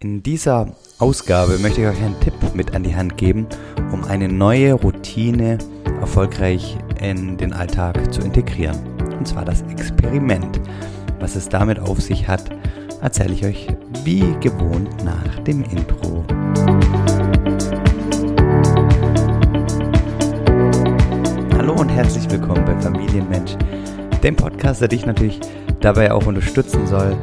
In dieser Ausgabe möchte ich euch einen Tipp mit an die Hand geben, um eine neue Routine erfolgreich in den Alltag zu integrieren. Und zwar das Experiment. Was es damit auf sich hat, erzähle ich euch wie gewohnt nach dem Intro. Hallo und herzlich willkommen bei Familienmensch, dem Podcast, der dich natürlich dabei auch unterstützen soll,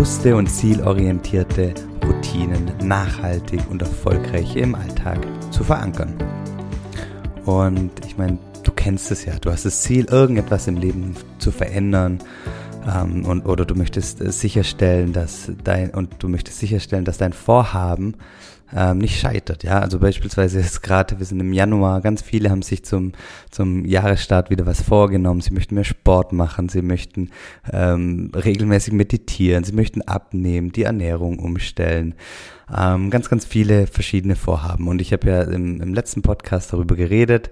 bewusste und zielorientierte Routinen nachhaltig und erfolgreich im Alltag zu verankern. Und ich meine, du kennst es ja, du hast das Ziel, irgendetwas im Leben zu verändern ähm, und oder du möchtest sicherstellen, dass dein und du möchtest sicherstellen, dass dein Vorhaben ähm, nicht scheitert. Ja, also beispielsweise jetzt gerade, wir sind im Januar, ganz viele haben sich zum, zum Jahresstart wieder was vorgenommen. Sie möchten mehr Sport machen, sie möchten ähm, regelmäßig meditieren, sie möchten abnehmen, die Ernährung umstellen. Ähm, ganz, ganz viele verschiedene Vorhaben. Und ich habe ja im, im letzten Podcast darüber geredet,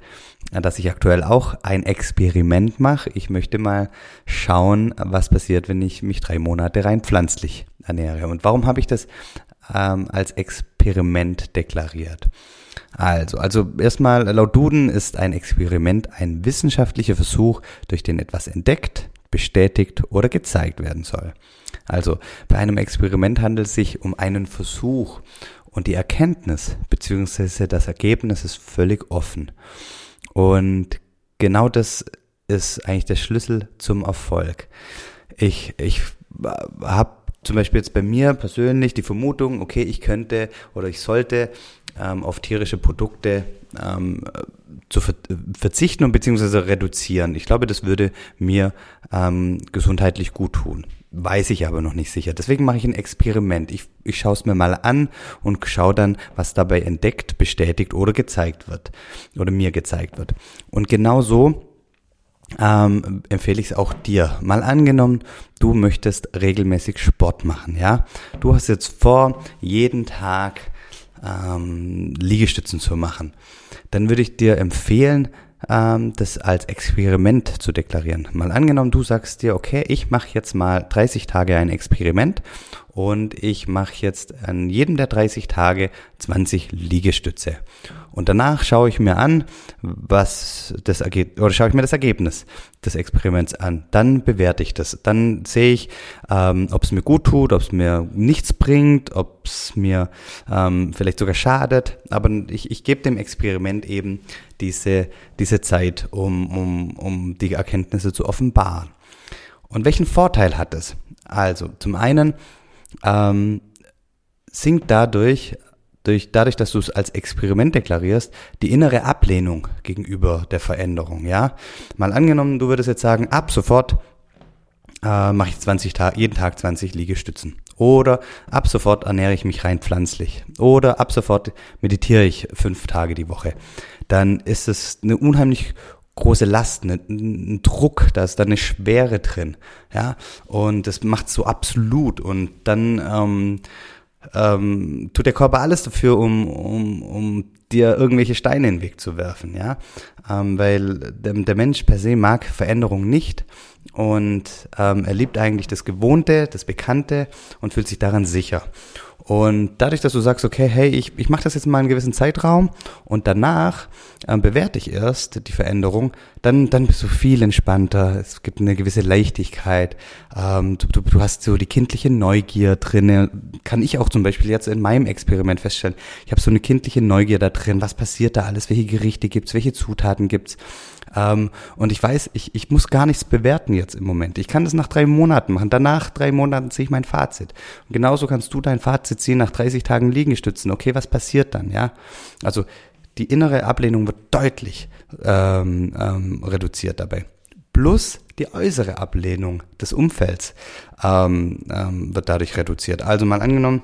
dass ich aktuell auch ein Experiment mache. Ich möchte mal schauen, was passiert, wenn ich mich drei Monate rein pflanzlich ernähre. Und warum habe ich das ähm, als Experiment deklariert. Also, also erstmal laut Duden ist ein Experiment ein wissenschaftlicher Versuch, durch den etwas entdeckt, bestätigt oder gezeigt werden soll. Also bei einem Experiment handelt es sich um einen Versuch und die Erkenntnis bzw. das Ergebnis ist völlig offen. Und genau das ist eigentlich der Schlüssel zum Erfolg. Ich, ich habe zum Beispiel jetzt bei mir persönlich die Vermutung, okay, ich könnte oder ich sollte ähm, auf tierische Produkte ähm, zu ver verzichten und beziehungsweise reduzieren. Ich glaube, das würde mir ähm, gesundheitlich gut tun. Weiß ich aber noch nicht sicher. Deswegen mache ich ein Experiment. Ich, ich schaue es mir mal an und schaue dann, was dabei entdeckt, bestätigt oder gezeigt wird. Oder mir gezeigt wird. Und genau so ähm, empfehle ich es auch dir. Mal angenommen, du möchtest regelmäßig Sport machen, ja. Du hast jetzt vor, jeden Tag ähm, Liegestützen zu machen. Dann würde ich dir empfehlen, ähm, das als Experiment zu deklarieren. Mal angenommen, du sagst dir, okay, ich mache jetzt mal 30 Tage ein Experiment und ich mache jetzt an jedem der 30 Tage 20 Liegestütze. Und danach schaue ich mir an, was das Ergebnis, oder schaue ich mir das Ergebnis des Experiments an. Dann bewerte ich das. Dann sehe ich, ähm, ob es mir gut tut, ob es mir nichts bringt, ob es mir ähm, vielleicht sogar schadet. Aber ich, ich gebe dem Experiment eben diese, diese Zeit, um, um, um die Erkenntnisse zu offenbaren. Und welchen Vorteil hat es? Also, zum einen ähm, sinkt dadurch durch, dadurch, dass du es als Experiment deklarierst, die innere Ablehnung gegenüber der Veränderung, ja. Mal angenommen, du würdest jetzt sagen, ab sofort äh, mache ich 20 Tage, jeden Tag 20 Liegestützen. Oder ab sofort ernähre ich mich rein pflanzlich. Oder ab sofort meditiere ich fünf Tage die Woche. Dann ist es eine unheimlich große Last, ein, ein Druck, da ist da eine Schwere drin, ja, und das macht so absolut. Und dann ähm, ähm, tut der Körper alles dafür, um, um, um dir irgendwelche Steine in den Weg zu werfen, ja, ähm, weil der, der Mensch per se mag Veränderung nicht und ähm, er liebt eigentlich das Gewohnte, das Bekannte und fühlt sich daran sicher. Und dadurch, dass du sagst, okay, hey, ich, ich mache das jetzt mal einen gewissen Zeitraum und danach ähm, bewerte ich erst die Veränderung, dann, dann bist du viel entspannter. Es gibt eine gewisse Leichtigkeit. Ähm, du, du, du hast so die kindliche Neugier drinne. Kann ich auch zum Beispiel jetzt in meinem Experiment feststellen. Ich habe so eine kindliche Neugier da drin. Was passiert da alles? Welche Gerichte gibt's? Welche Zutaten gibt's? Ähm, und ich weiß, ich, ich muss gar nichts bewerten jetzt im Moment. Ich kann das nach drei Monaten machen. Danach drei Monaten ziehe ich mein Fazit. Und genauso kannst du dein Fazit ziehen nach 30 Tagen Liegestützen. Okay, was passiert dann? Ja, also die innere Ablehnung wird deutlich ähm, ähm, reduziert dabei. Plus die äußere Ablehnung des Umfelds ähm, ähm, wird dadurch reduziert. Also mal angenommen,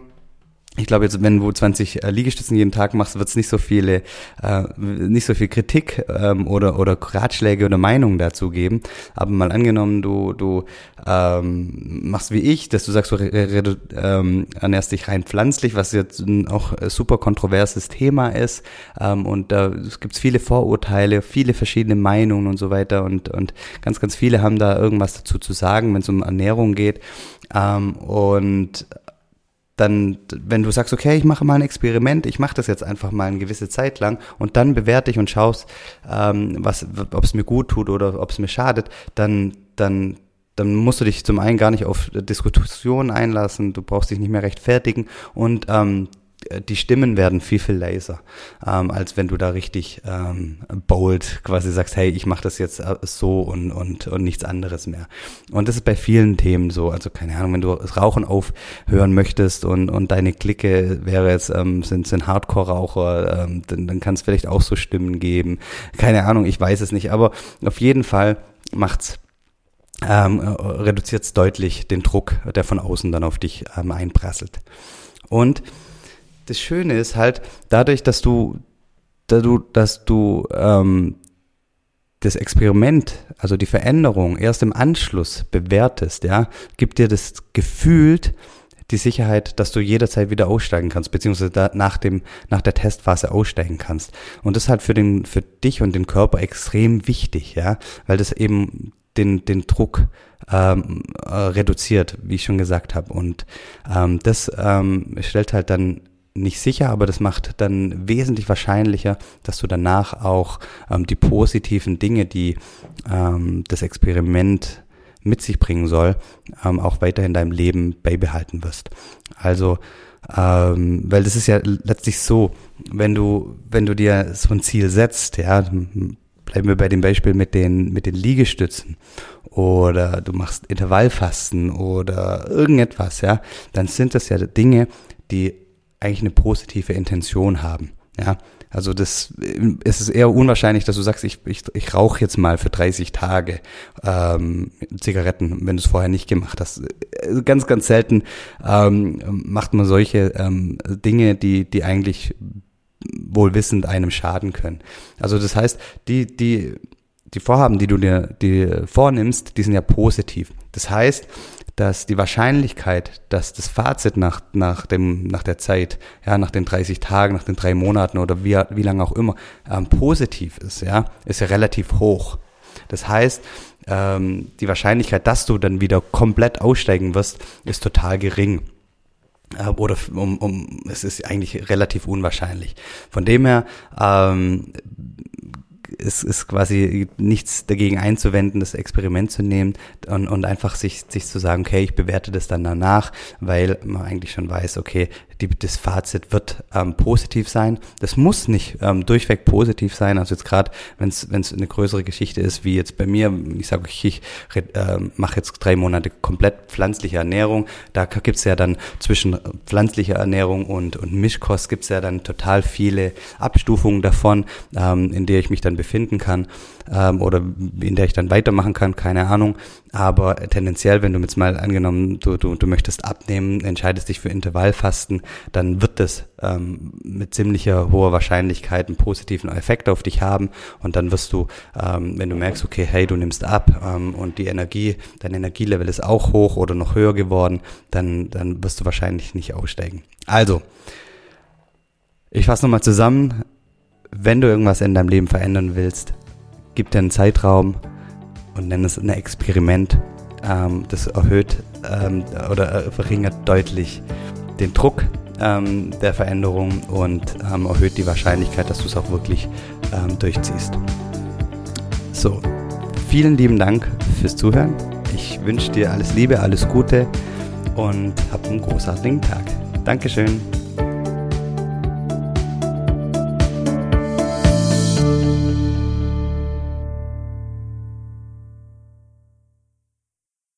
ich glaube jetzt, wenn du 20 äh, Liegestützen jeden Tag machst, wird es nicht so viele, äh, nicht so viel Kritik ähm, oder oder Ratschläge oder Meinungen dazu geben. Aber mal angenommen, du du ähm, machst wie ich, dass du sagst, du ähm, ernährst dich rein pflanzlich, was jetzt ein auch super kontroverses Thema ist. Ähm, und da äh, gibt viele Vorurteile, viele verschiedene Meinungen und so weiter. Und und ganz ganz viele haben da irgendwas dazu zu sagen, wenn es um Ernährung geht. Ähm, und dann, wenn du sagst, okay, ich mache mal ein Experiment, ich mache das jetzt einfach mal eine gewisse Zeit lang und dann bewerte ich und schaust, ähm, was, ob es mir gut tut oder ob es mir schadet, dann, dann, dann musst du dich zum einen gar nicht auf Diskussionen einlassen, du brauchst dich nicht mehr rechtfertigen und ähm, die Stimmen werden viel, viel leiser, ähm, als wenn du da richtig ähm, bold quasi sagst, hey, ich mache das jetzt äh, so und, und, und nichts anderes mehr. Und das ist bei vielen Themen so. Also keine Ahnung, wenn du das Rauchen aufhören möchtest und, und deine Clique wäre jetzt, ähm, sind, sind Hardcore-Raucher, ähm, dann, dann kann es vielleicht auch so Stimmen geben. Keine Ahnung, ich weiß es nicht. Aber auf jeden Fall macht's ähm, reduziert deutlich den Druck, der von außen dann auf dich ähm, einprasselt. Und das Schöne ist halt, dadurch, dass du, dass du, dass du ähm, das Experiment, also die Veränderung erst im Anschluss bewertest, ja, gibt dir das Gefühl, die Sicherheit, dass du jederzeit wieder aussteigen kannst, beziehungsweise da nach dem, nach der Testphase aussteigen kannst. Und das ist halt für den, für dich und den Körper extrem wichtig, ja, weil das eben den, den Druck ähm, äh, reduziert, wie ich schon gesagt habe. Und ähm, das ähm, stellt halt dann nicht sicher, aber das macht dann wesentlich wahrscheinlicher, dass du danach auch ähm, die positiven Dinge, die ähm, das Experiment mit sich bringen soll, ähm, auch weiter in deinem Leben beibehalten wirst. Also, ähm, weil das ist ja letztlich so, wenn du, wenn du dir so ein Ziel setzt, ja, bleiben wir bei dem Beispiel mit den, mit den Liegestützen oder du machst Intervallfasten oder irgendetwas, ja, dann sind das ja Dinge, die eigentlich eine positive Intention haben. Ja, also das es ist eher unwahrscheinlich, dass du sagst, ich, ich, ich rauche jetzt mal für 30 Tage ähm, Zigaretten, wenn du es vorher nicht gemacht hast. Ganz, ganz selten ähm, macht man solche ähm, Dinge, die, die eigentlich wohlwissend einem schaden können. Also das heißt, die, die, die Vorhaben, die du dir die vornimmst, die sind ja positiv. Das heißt, dass die Wahrscheinlichkeit, dass das Fazit nach, nach, dem, nach der Zeit, ja, nach den 30 Tagen, nach den drei Monaten oder wie, wie lange auch immer, ähm, positiv ist, ja, ist ja relativ hoch. Das heißt, ähm, die Wahrscheinlichkeit, dass du dann wieder komplett aussteigen wirst, ist total gering. Äh, oder um, um, es ist eigentlich relativ unwahrscheinlich. Von dem her ähm, es ist quasi nichts dagegen einzuwenden, das Experiment zu nehmen und, und einfach sich, sich zu sagen, okay, ich bewerte das dann danach, weil man eigentlich schon weiß, okay, die, das Fazit wird ähm, positiv sein. Das muss nicht ähm, durchweg positiv sein. Also jetzt gerade, wenn es eine größere Geschichte ist, wie jetzt bei mir, ich sage, ich, ich äh, mache jetzt drei Monate komplett pflanzliche Ernährung. Da gibt's ja dann zwischen pflanzlicher Ernährung und, und Mischkost gibt's ja dann total viele Abstufungen davon, ähm, in der ich mich dann befinden kann ähm, oder in der ich dann weitermachen kann, keine Ahnung. Aber tendenziell, wenn du jetzt mal angenommen, du, du, du möchtest abnehmen, entscheidest dich für Intervallfasten, dann wird das ähm, mit ziemlicher hoher Wahrscheinlichkeit einen positiven Effekt auf dich haben. Und dann wirst du, ähm, wenn du merkst, okay, hey, du nimmst ab ähm, und die Energie, dein Energielevel ist auch hoch oder noch höher geworden, dann, dann wirst du wahrscheinlich nicht aussteigen. Also, ich fasse nochmal zusammen. Wenn du irgendwas in deinem Leben verändern willst, gib dir einen Zeitraum und nenn es ein Experiment. Ähm, das erhöht ähm, oder verringert deutlich den Druck ähm, der Veränderung und ähm, erhöht die Wahrscheinlichkeit, dass du es auch wirklich ähm, durchziehst. So, vielen lieben Dank fürs Zuhören. Ich wünsche dir alles Liebe, alles Gute und hab einen großartigen Tag. Dankeschön.